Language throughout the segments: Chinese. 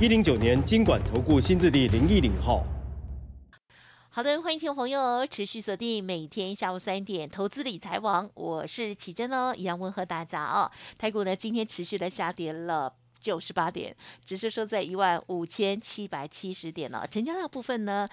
一零九年金管投顾新字地零一零号。好的，欢迎听众朋友持续锁定每天下午三点投资理财网，我是启珍哦，一样问候大家哦。台股呢今天持续的下跌了。九十八点，只是收在一万五千七百七十点了。成交量部分呢，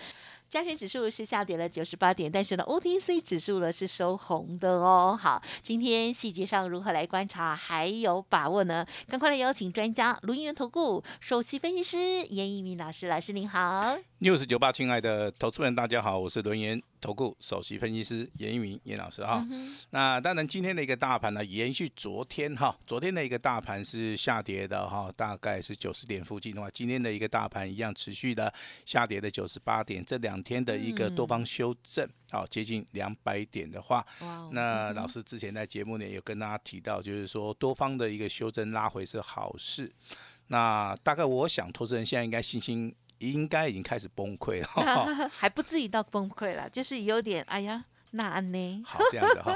加权指数是下跌了九十八点，但是呢，OTC 指数呢是收红的哦。好，今天细节上如何来观察，还有把握呢？赶快来邀请专家，卢银元投顾首席分析师严一鸣老师，老师您好。六十九八，亲爱的投资们，大家好，我是轮研投顾首席分析师严一鸣严老师哈。那当然，今天的一个大盘呢，延续昨天哈，昨天的一个大盘是下跌的哈，大概是九十点附近的话，今天的一个大盘一样持续的下跌的九十八点，这两天的一个多方修正，好接近两百点的话，那老师之前在节目里有跟大家提到，就是说多方的一个修正拉回是好事。那大概我想，投资人现在应该信心。应该已经开始崩溃了，还不至于到崩溃了，就是有点哎呀，那呢？好，这样子哈。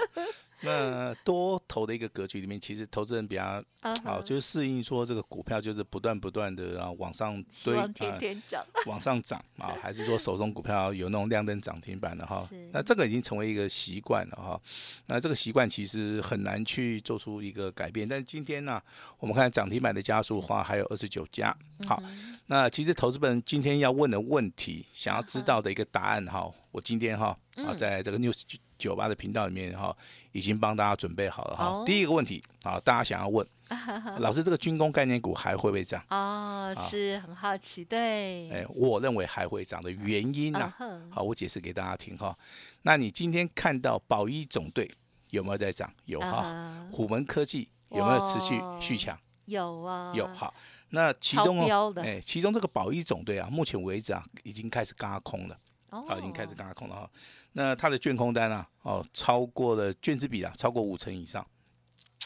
那多头的一个格局里面，其实投资人比较好，就是适应说这个股票就是不断不断的啊往上堆，天天涨，往上涨啊，还是说手中股票有那种亮灯涨停板的哈？那这个已经成为一个习惯了哈。那这个习惯其实很难去做出一个改变。但是今天呢，我们看涨停板的加速话还有二十九家。好，那其实投资人今天要问的问题，想要知道的一个答案哈，我今天哈啊在这个 news。酒吧的频道里面哈，已经帮大家准备好了哈。第一个问题啊，大家想要问 老师，这个军工概念股还会不会涨？哦，是很好奇，对。哎，我认为还会涨的原因呢，好，我解释给大家听哈。那你今天看到宝一总队有没有在涨？有哈。虎门科技有没有持续续强？有啊，有好。那其中哦，哎，其中这个宝一总队啊，目前为止啊，已经开始嘎空了。好，已经开始嘎空了哈。那它的卷空单啊，哦，超过了卷子比啊，超过五成以上。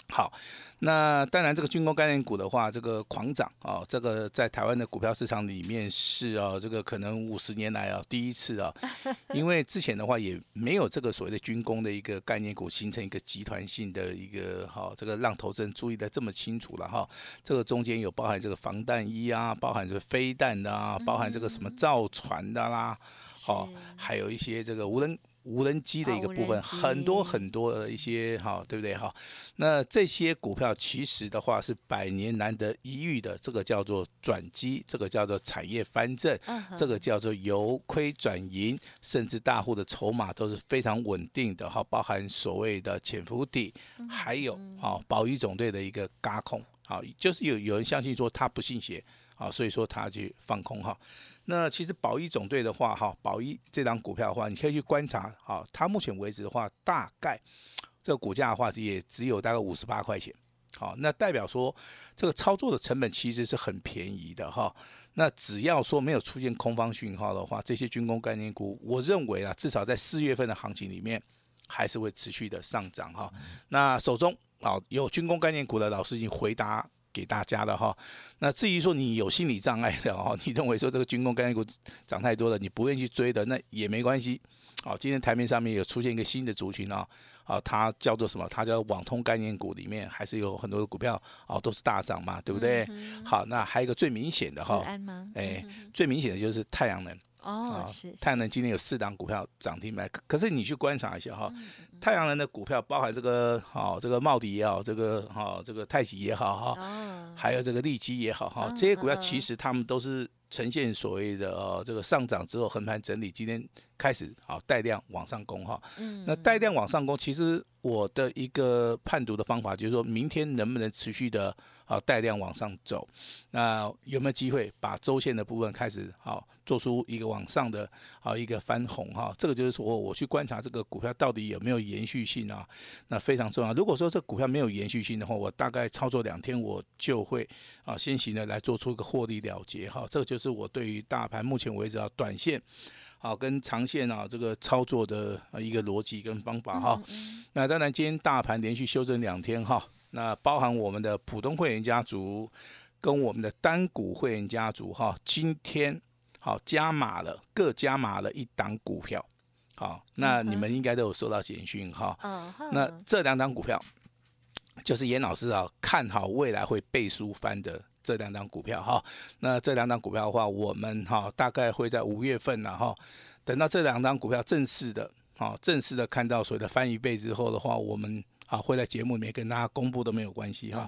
好，那当然这个军工概念股的话，这个狂涨啊，这个在台湾的股票市场里面是啊，这个可能五十年来啊第一次啊，因为之前的话也没有这个所谓的军工的一个概念股形成一个集团性的一个哈，这个让投资人注意的这么清楚了哈。这个中间有包含这个防弹衣啊，包含这个飞弹的啊，包含这个什么造船的啦，好，还有一些这个无人。无人机的一个部分，很多很多的一些哈，对不对哈？那这些股票其实的话是百年难得一遇的，这个叫做转机，这个叫做产业翻正，这个叫做由亏转盈，甚至大户的筹码都是非常稳定的哈，包含所谓的潜伏底，还有啊保育总队的一个嘎空，好，就是有有人相信说他不信邪啊，所以说他去放空哈。那其实宝一总队的话，哈，宝一这张股票的话，你可以去观察，哈，它目前为止的话，大概这个股价的话，也只有大概五十八块钱，好，那代表说这个操作的成本其实是很便宜的，哈。那只要说没有出现空方讯号的话，这些军工概念股，我认为啊，至少在四月份的行情里面，还是会持续的上涨，哈。那手中啊有军工概念股的老师已经回答。给大家的哈，那至于说你有心理障碍的哦，你认为说这个军工概念股涨太多了，你不愿意去追的，那也没关系。好，今天台面上面有出现一个新的族群啊，啊，它叫做什么？它叫网通概念股，里面还是有很多的股票啊，都是大涨嘛，对不对？好，那还有一个最明显的哈，哎，最明显的就是太阳能。哦，是太阳能今天有四档股票涨停板，可是你去观察一下哈，太阳能的股票包含这个好这个茂迪也好，这个好这个太极也好哈，还有这个利基也好哈，这些股票其实他们都是呈现所谓的哦这个上涨之后横盘整理，今天开始好带量往上攻哈，那带量往上攻，其实我的一个判读的方法，就是说明天能不能持续的啊带量往上走，那有没有机会把周线的部分开始好做出一个往上的啊一个翻红哈？这个就是说我去观察这个股票到底有没有延续性啊，那非常重要。如果说这股票没有延续性的话，我大概操作两天我就会啊先行的来做出一个获利了结哈。这个就是我对于大盘目前为止啊短线。好，跟长线啊，这个操作的一个逻辑跟方法哈。那当然，今天大盘连续修正两天哈，那包含我们的普通会员家族跟我们的单股会员家族哈，今天好加码了，各加码了一档股票。好，那你们应该都有收到简讯哈。那这两档股票就是严老师啊，看好未来会倍数翻的。这两张股票哈，那这两张股票的话，我们哈大概会在五月份呢哈，等到这两张股票正式的啊正式的看到所谓的翻一倍之后的话，我们啊会在节目里面跟大家公布都没有关系哈。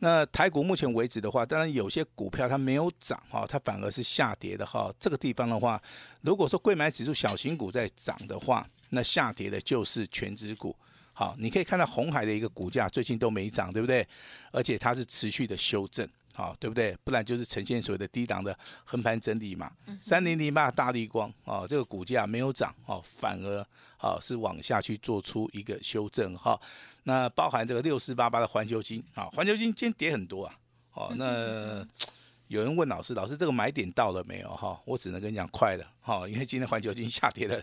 那台股目前为止的话，当然有些股票它没有涨哈，它反而是下跌的哈。这个地方的话，如果说贵买指数小型股在涨的话，那下跌的就是全指股。好，你可以看到红海的一个股价最近都没涨，对不对？而且它是持续的修正。好，对不对？不然就是呈现所谓的低档的横盘整理嘛。三零零八大力光哦，这个股价没有涨哦，反而哦是往下去做出一个修正哈。那包含这个六四八八的环球金啊，环球金今天跌很多啊。哦，那 有人问老师，老师这个买点到了没有哈？我只能跟你讲快了哈，因为今天环球金下跌了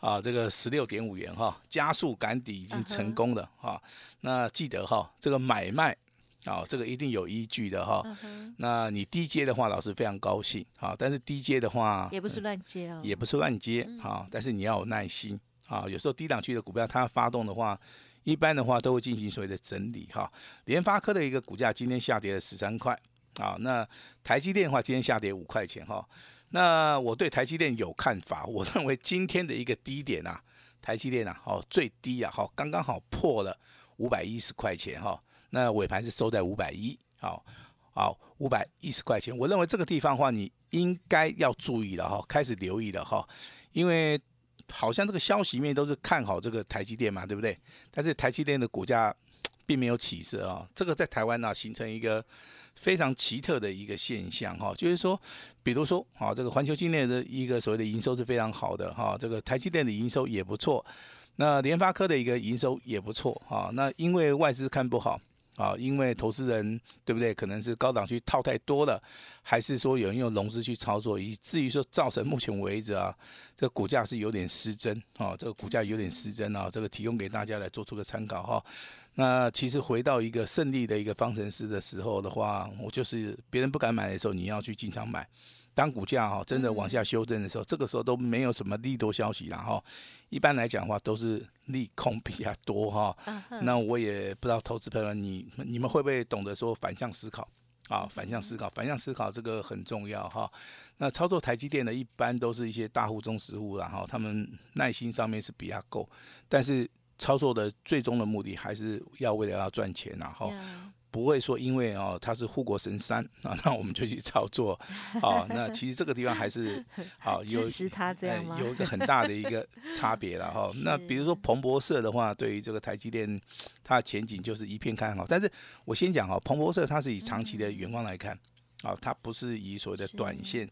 啊，这个十六点五元哈，加速赶底已经成功了哈。那记得哈，这个买卖。好，这个一定有依据的哈。那你低阶的话，老师非常高兴啊。但是低阶的话，也不是乱接哦，也不是乱接啊。但是你要有耐心啊。有时候低档区的股票它发动的话，一般的话都会进行所谓的整理哈。联发科的一个股价今天下跌了十三块啊。那台积电的话，今天下跌五块钱哈。那我对台积电有看法，我认为今天的一个低点啊，台积电啊，哦最低啊，好刚刚好破了五百一十块钱哈。那尾盘是收在五百一，好，好五百一十块钱。我认为这个地方的话，你应该要注意了哈，开始留意了哈，因为好像这个消息面都是看好这个台积电嘛，对不对？但是台积电的股价并没有起色啊，这个在台湾呢形成一个非常奇特的一个现象哈，就是说，比如说，好这个环球今年的一个所谓的营收是非常好的哈，这个台积电的营收也不错，那联发科的一个营收也不错哈，那因为外资看不好。啊，因为投资人对不对？可能是高档区套太多了，还是说有人用融资去操作，以至于说造成目前为止啊，这个股价是有点失真啊，这个股价有点失真啊，这个提供给大家来做出个参考哈。那其实回到一个胜利的一个方程式的时候的话，我就是别人不敢买的时候，你要去进场买。当股价哈真的往下修正的时候，这个时候都没有什么利多消息然后一般来讲的话都是利空比较多哈。那我也不知道投资朋友你你们会不会懂得说反向思考啊？反向思考，反向思考这个很重要哈。那操作台积电的一般都是一些大户、中实户然后他们耐心上面是比较够，但是操作的最终的目的还是要为了要赚钱然后。不会说因为哦它是护国神山啊，那我们就去操作啊。那其实这个地方还是 好有支持他这样吗？有一个很大的一个差别了哈。那比如说彭博社的话，对于这个台积电，它的前景就是一片看好。但是我先讲哈，彭博社它是以长期的眼光来看啊，它不是以所谓的短线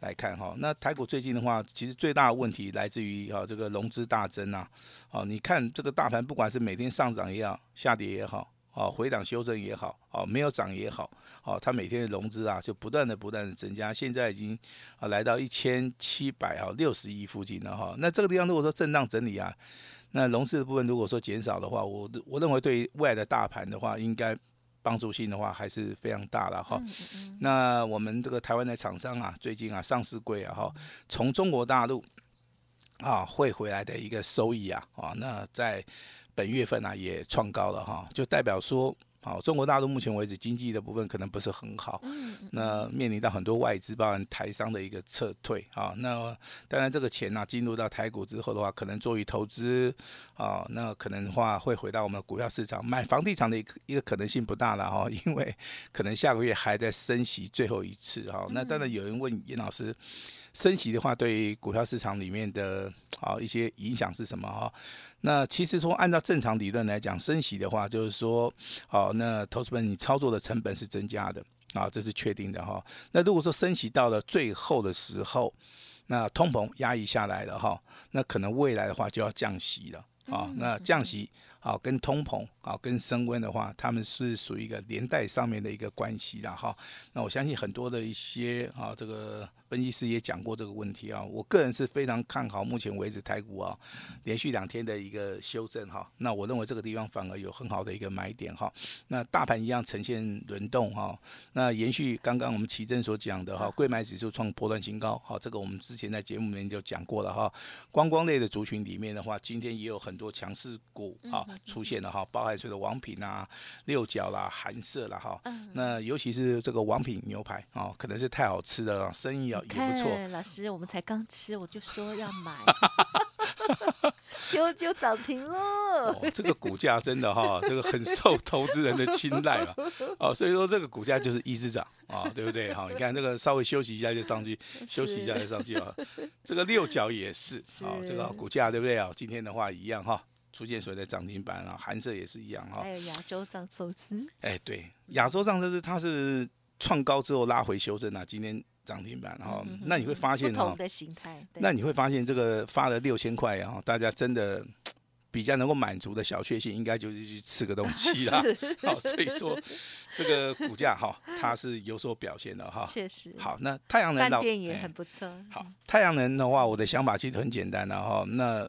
来看哈。那台股最近的话，其实最大的问题来自于啊这个融资大增啊。哦，你看这个大盘，不管是每天上涨也好，下跌也好。哦，回档修正也好，哦，没有涨也好，哦，它每天的融资啊，就不断的、不断的增加，现在已经啊来到一千七百啊六十亿附近了哈。那这个地方如果说震荡整理啊，那融资的部分如果说减少的话，我我认为对于未来的大盘的话，应该帮助性的话还是非常大了哈。那我们这个台湾的厂商啊，最近啊上市贵啊哈，从中国大陆啊汇回来的一个收益啊啊，那在。本月份呢也创高了哈，就代表说，好，中国大陆目前为止经济的部分可能不是很好，那面临到很多外资包含台商的一个撤退啊，那当然这个钱呢进入到台股之后的话，可能作为投资啊，那可能的话会回到我们股票市场买房地产的一个一个可能性不大了哈，因为可能下个月还在升息最后一次哈，那当然有人问严老师。升息的话，对股票市场里面的啊一些影响是什么哈？那其实说按照正常理论来讲，升息的话就是说，好，那投资本你操作的成本是增加的啊，这是确定的哈。那如果说升息到了最后的时候，那通膨压抑下来了哈，那可能未来的话就要降息了啊。那降息啊，跟通膨啊，跟升温的话，他们是属于一个连带上面的一个关系的哈。那我相信很多的一些啊，这个。分析师也讲过这个问题啊，我个人是非常看好目前为止台股啊连续两天的一个修正哈，那我认为这个地方反而有很好的一个买点哈，那大盘一样呈现轮动哈，那延续刚刚我们奇珍所讲的哈，贵买指数创波段新高，哈，这个我们之前在节目里面就讲过了哈，观光类的族群里面的话，今天也有很多强势股啊出现了哈，包含所的王品啊、六角啦、韩色啦哈，那尤其是这个王品牛排啊，可能是太好吃的生意啊。也不错，老师，我们才刚吃，我就说要买，就就涨停了。这个股价真的哈，这个很受投资人的青睐啊。哦，所以说这个股价就是一直涨啊，对不对？好，你看这个稍微休息一下就上去，休息一下就上去啊。这个六角也是啊，这个股价对不对啊？今天的话一样哈，出现所谓的涨停板啊，韩色也是一样哈。还有亚洲上寿司，哎，对，亚洲上寿司它是创高之后拉回修正啊，今天。涨停板，然后那你会发现哈，那你会发现这个发了六千块，然后大家真的比较能够满足的小确幸，应该就是去吃个东西啦。好，所以说这个股价哈，它是有所表现的哈。确实。好，那太阳能老店也很不错。好，太阳能的话，我的想法其实很简单的哈。那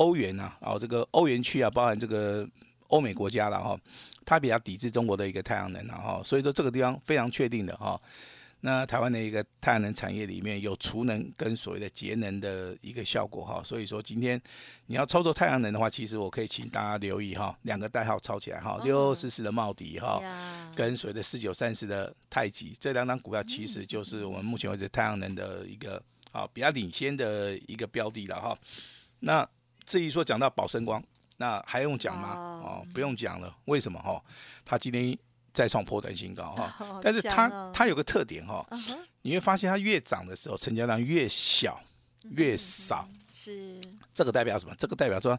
欧元啊，哦，这个欧元区啊，包含这个欧美国家了哈，它比较抵制中国的一个太阳能啊哈，所以说这个地方非常确定的哈。那台湾的一个太阳能产业里面有储能跟所谓的节能的一个效果哈，所以说今天你要操作太阳能的话，其实我可以请大家留意哈，两个代号抄起来哈，六四四的茂迪哈，跟所谓的四九三四的太极这两档股票，其实就是我们目前为止太阳能的一个啊比较领先的一个标的了哈。那至于说讲到宝生光，那还用讲吗？哦，不用讲了，为什么哈？它今天。再创破断新高哈，但是它它有个特点哈，你会发现它越涨的时候成交量越小越少，是这个代表什么？这个代表说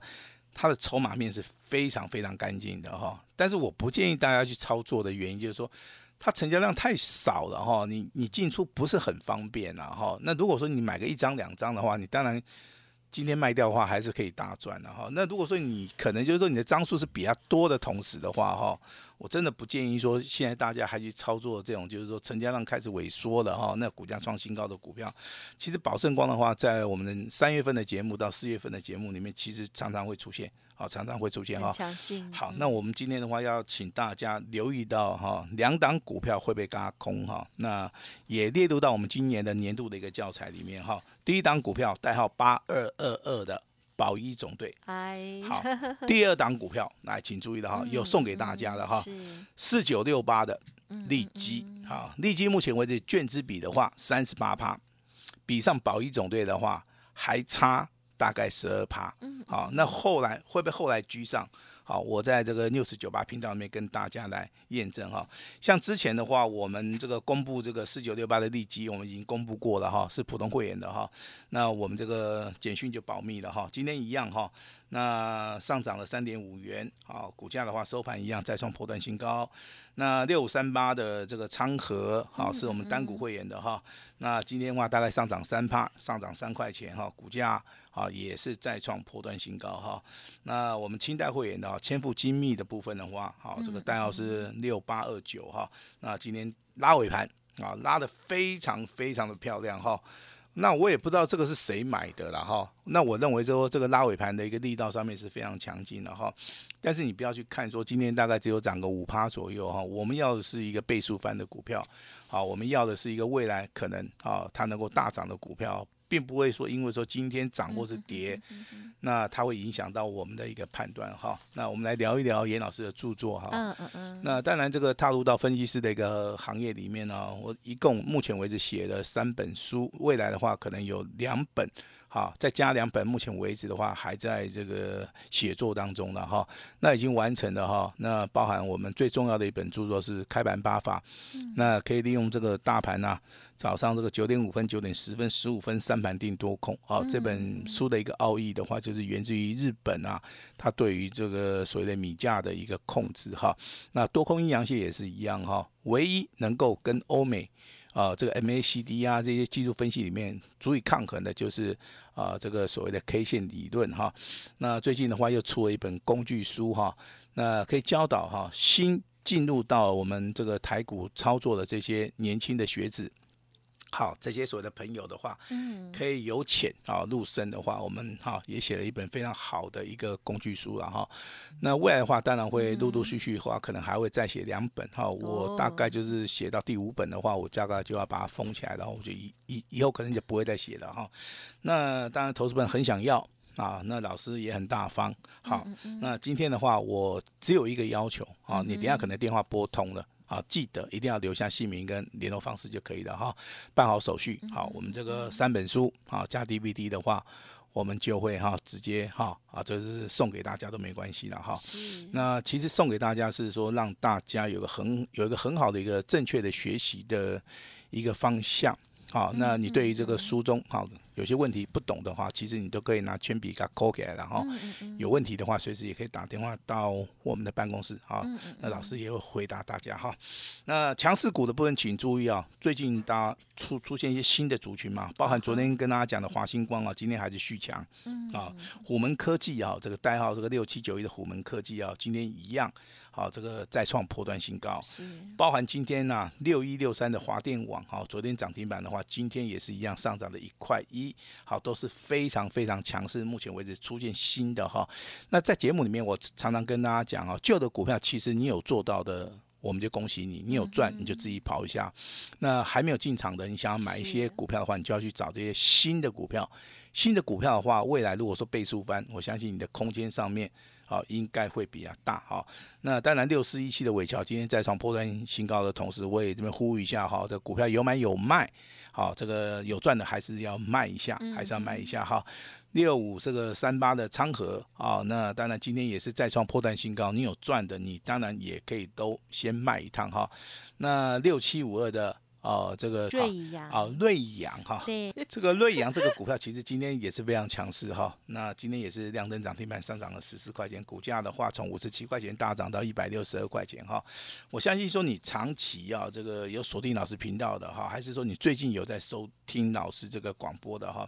它的筹码面是非常非常干净的哈。但是我不建议大家去操作的原因就是说，它成交量太少了哈，你你进出不是很方便啊哈。那如果说你买个一张两张的话，你当然。今天卖掉的话，还是可以大赚的哈。那如果说你可能就是说你的张数是比较多的同时的话哈，我真的不建议说现在大家还去操作这种就是说成交量开始萎缩了哈，那股价创新高的股票。其实宝盛光的话，在我们三月份的节目到四月份的节目里面，其实常常会出现。好，常常会出现哈。好，那我们今天的话要请大家留意到哈，两档股票会被嘎空哈。那也列入到我们今年的年度的一个教材里面哈。第一档股票代号八二二二的宝一总队。好，第二档股票来，请注意的哈，有送给大家的哈。四九六八的利基，好，利基目前为止卷资比的话三十八趴，比上宝一总队的话还差。大概十二趴，嗯好，那后来会不会后来居上？好，我在这个六十九八频道里面跟大家来验证哈。像之前的话，我们这个公布这个四九六八的利基，我们已经公布过了哈，是普通会员的哈。那我们这个简讯就保密了哈。今天一样哈，那上涨了三点五元，好，股价的话收盘一样再创破断新高。那六五三八的这个昌河，好，是我们单股会员的哈。那今天的话大概上涨三帕，上涨三块钱哈，股价。啊，也是再创破断新高哈。那我们清代会员的千富精密的部分的话，好，这个代号是六八二九哈。那今天拉尾盘啊，拉的非常非常的漂亮哈。那我也不知道这个是谁买的了哈。那我认为说这个拉尾盘的一个力道上面是非常强劲的哈。但是你不要去看说今天大概只有涨个五趴左右哈。我们要的是一个倍数翻的股票，好，我们要的是一个未来可能啊它能够大涨的股票。并不会说，因为说今天涨或是跌，那它会影响到我们的一个判断哈。那我们来聊一聊严老师的著作哈。嗯嗯嗯。那当然，这个踏入到分析师的一个行业里面呢，我一共目前为止写了三本书，未来的话可能有两本好，再加两本，目前为止的话还在这个写作当中了哈。那已经完成了哈。那包含我们最重要的一本著作是《开盘八法》，那可以利用这个大盘呐，早上这个九点五分、九点十分、十五分三盘定多空。好，这本书的一个奥义的话，就是源自于日本啊，它对于这个所谓的米价的一个控制哈。那多空阴阳线也是一样哈，唯一能够跟欧美。啊，这个 MACD 啊，这些技术分析里面足以抗衡的，就是啊，这个所谓的 K 线理论哈。那最近的话又出了一本工具书哈，那可以教导哈新进入到我们这个台股操作的这些年轻的学子。好，这些所谓的朋友的话，嗯，可以由浅啊入深的话，我们哈也写了一本非常好的一个工具书了哈。那未来的话，当然会陆陆续续的话，可能还会再写两本哈。我大概就是写到第五本的话，我大概就要把它封起来，然后我就以以以后可能就不会再写了哈。那当然，投资本很想要啊，那老师也很大方。好，那今天的话，我只有一个要求啊，你等下可能电话拨通了。啊，记得一定要留下姓名跟联络方式就可以了哈。办好手续，好，我们这个三本书啊加 DVD 的话，我们就会哈直接哈啊，这是送给大家都没关系了哈。那其实送给大家是说让大家有个很有一个很好的一个正确的学习的一个方向。好，那你对于这个书中好有些问题不懂的话，其实你都可以拿铅笔给它抠起来，然后有问题的话，随时也可以打电话到我们的办公室啊，那老师也会回答大家哈。那强势股的部分，请注意啊，最近大家出出现一些新的族群嘛，包含昨天跟大家讲的华星光啊，今天还是续强啊。虎门科技啊，这个代号这个六七九一的虎门科技啊，今天一样。好，这个再创破断新高，是包含今天呢六一六三的华电网，好，昨天涨停板的话，今天也是一样上涨了一块一，好，都是非常非常强势，目前为止出现新的哈。那在节目里面，我常常跟大家讲啊，旧的股票其实你有做到的，我们就恭喜你，你有赚你就自己跑一下。那还没有进场的，你想要买一些股票的话，你就要去找这些新的股票。新的股票的话，未来如果说倍数翻，我相信你的空间上面。好，应该会比较大哈。那当然，六四一七的尾桥今天再创破断新高的同时，我也这边呼吁一下哈，这股票有买有卖，好，这个有赚的还是要卖一下，还是要卖一下哈。六五这个三八的昌河啊，那当然今天也是再创破断新高，你有赚的，你当然也可以都先卖一趟哈。那六七五二的。哦，这个瑞阳啊，瑞阳哈，对，这个瑞阳这个股票其实今天也是非常强势哈。那今天也是亮灯涨停板上涨了十四块钱，股价的话从五十七块钱大涨到一百六十二块钱哈。我相信说你长期啊，这个有锁定老师频道的哈，还是说你最近有在收听老师这个广播的哈，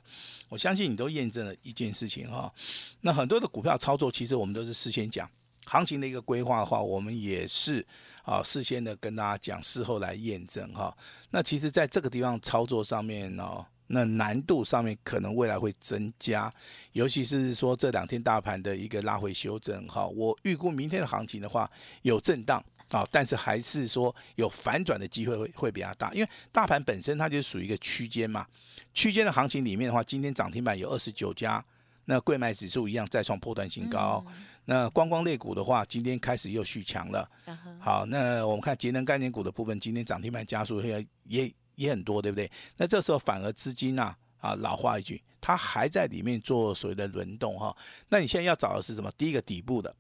我相信你都验证了一件事情哈。那很多的股票操作，其实我们都是事先讲。行情的一个规划的话，我们也是啊，事先的跟大家讲，事后来验证哈。那其实，在这个地方操作上面呢，那难度上面可能未来会增加，尤其是说这两天大盘的一个拉回修正哈。我预估明天的行情的话有震荡啊，但是还是说有反转的机会会会比较大，因为大盘本身它就属于一个区间嘛。区间的行情里面的话，今天涨停板有二十九家。那贵买指数一样再创破断新高，那观光类股的话，今天开始又续强了。好，那我们看节能概念股的部分，今天涨停板加速也也也很多，对不对？那这时候反而资金啊啊，老话一句，它还在里面做所谓的轮动哈。那你现在要找的是什么？第一个底部的，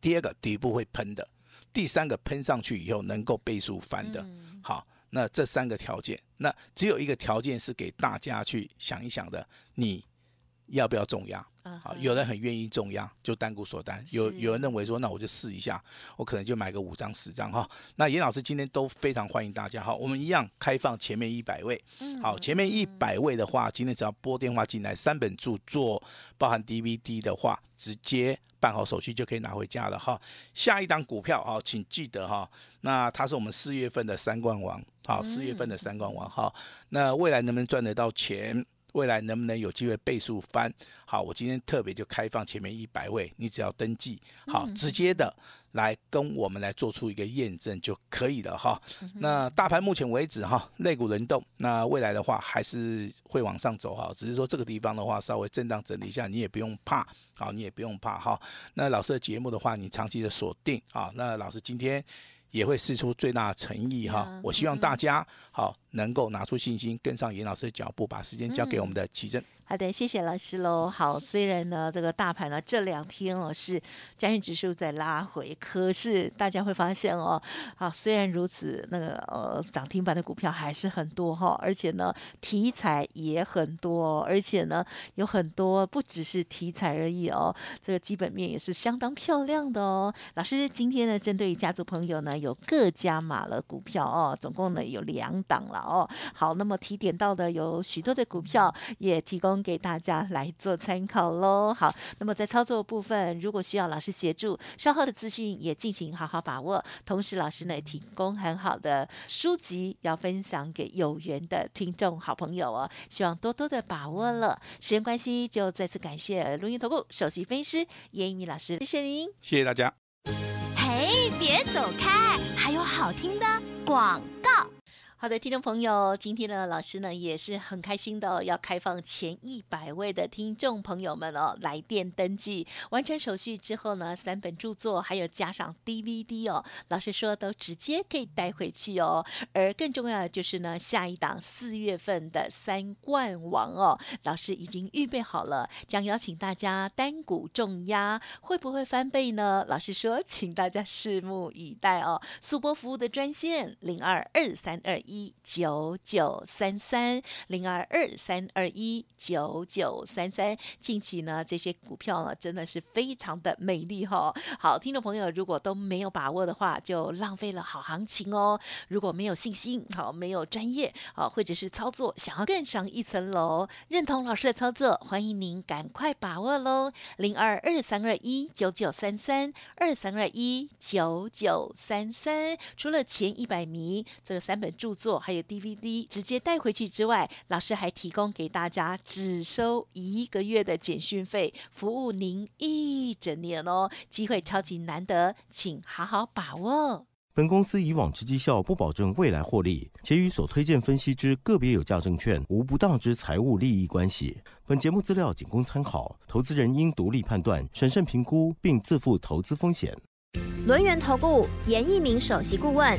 第二个底部会喷的，第三个喷上去以后能够倍数翻的。好，那这三个条件，那只有一个条件是给大家去想一想的，你。要不要重压？啊，有人很愿意重压，就单股锁单。有有人认为说，那我就试一下，我可能就买个五张十张哈。那严老师今天都非常欢迎大家哈，我们一样开放前面一百位。好，前面一百位的话，今天只要拨电话进来，三本著作包含 DVD 的话，直接办好手续就可以拿回家了哈。下一档股票啊，请记得哈，那它是我们四月份的三冠王，好，四月份的三冠王哈。那未来能不能赚得到钱？未来能不能有机会倍数翻？好，我今天特别就开放前面一百位，你只要登记，好，直接的来跟我们来做出一个验证就可以了哈。那大盘目前为止哈，肋骨轮动，那未来的话还是会往上走哈，只是说这个地方的话稍微震荡整理一下，你也不用怕，好，你也不用怕哈。那老师的节目的话，你长期的锁定啊，那老师今天。也会试出最大的诚意哈，我希望大家好能够拿出信心，跟上严老师的脚步，把时间交给我们的奇珍。好的，谢谢老师喽。好，虽然呢，这个大盘呢这两天哦是加权指数在拉回，可是大家会发现哦，好，虽然如此，那个呃涨停板的股票还是很多哈，而且呢题材也很多，而且呢有很多不只是题材而已哦，这个基本面也是相当漂亮的哦。老师今天呢，针对家族朋友呢，有各加码了股票哦，总共呢有两档了哦。好，那么提点到的有许多的股票，也提供。给大家来做参考喽。好，那么在操作部分，如果需要老师协助，稍后的资讯也进行好好把握。同时，老师呢提供很好的书籍要分享给有缘的听众好朋友哦，希望多多的把握了。时间关系，就再次感谢录音投顾首席分析师叶一鸣老师，谢谢您，谢谢大家。嘿，别走开，还有好听的广告。好的，听众朋友，今天呢，老师呢也是很开心的，要开放前一百位的听众朋友们哦，来电登记，完成手续之后呢，三本著作还有加上 DVD 哦，老师说都直接可以带回去哦。而更重要的就是呢，下一档四月份的三冠王哦，老师已经预备好了，将邀请大家单股重压，会不会翻倍呢？老师说，请大家拭目以待哦。速播服务的专线零二二三二一。一九九三三零二二三二一九九三三，近期呢这些股票呢真的是非常的美丽哈。好，听众朋友如果都没有把握的话，就浪费了好行情哦。如果没有信心，好没有专业，好或者是操作想要更上一层楼，认同老师的操作，欢迎您赶快把握喽。零二二三二一九九三三二三二一九九三三，除了前一百名这个三本著作。做还有 DVD 直接带回去之外，老师还提供给大家只收一个月的简讯费，服务您一整年哦，机会超级难得，请好好把握。本公司以往之绩效不保证未来获利，且与所推荐分析之个别有价证券无不当之财务利益关系。本节目资料仅供参考，投资人应独立判断、审慎评估，并自负投资风险。轮源投顾严一鸣首席顾问，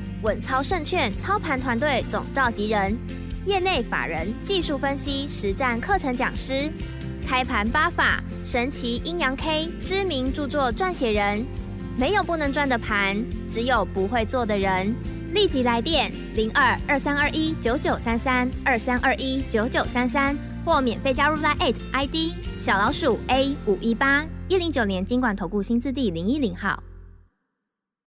稳操胜券操盘团队总召集人，业内法人技术分析实战课程讲师，开盘八法神奇阴阳 K 知名著作撰写人。没有不能赚的盘，只有不会做的人。立即来电零二二三二一九九三三二三二一九九三三，或免费加入 Line ID 小老鼠 A 五一八一零九年经管投顾新字第零一零号。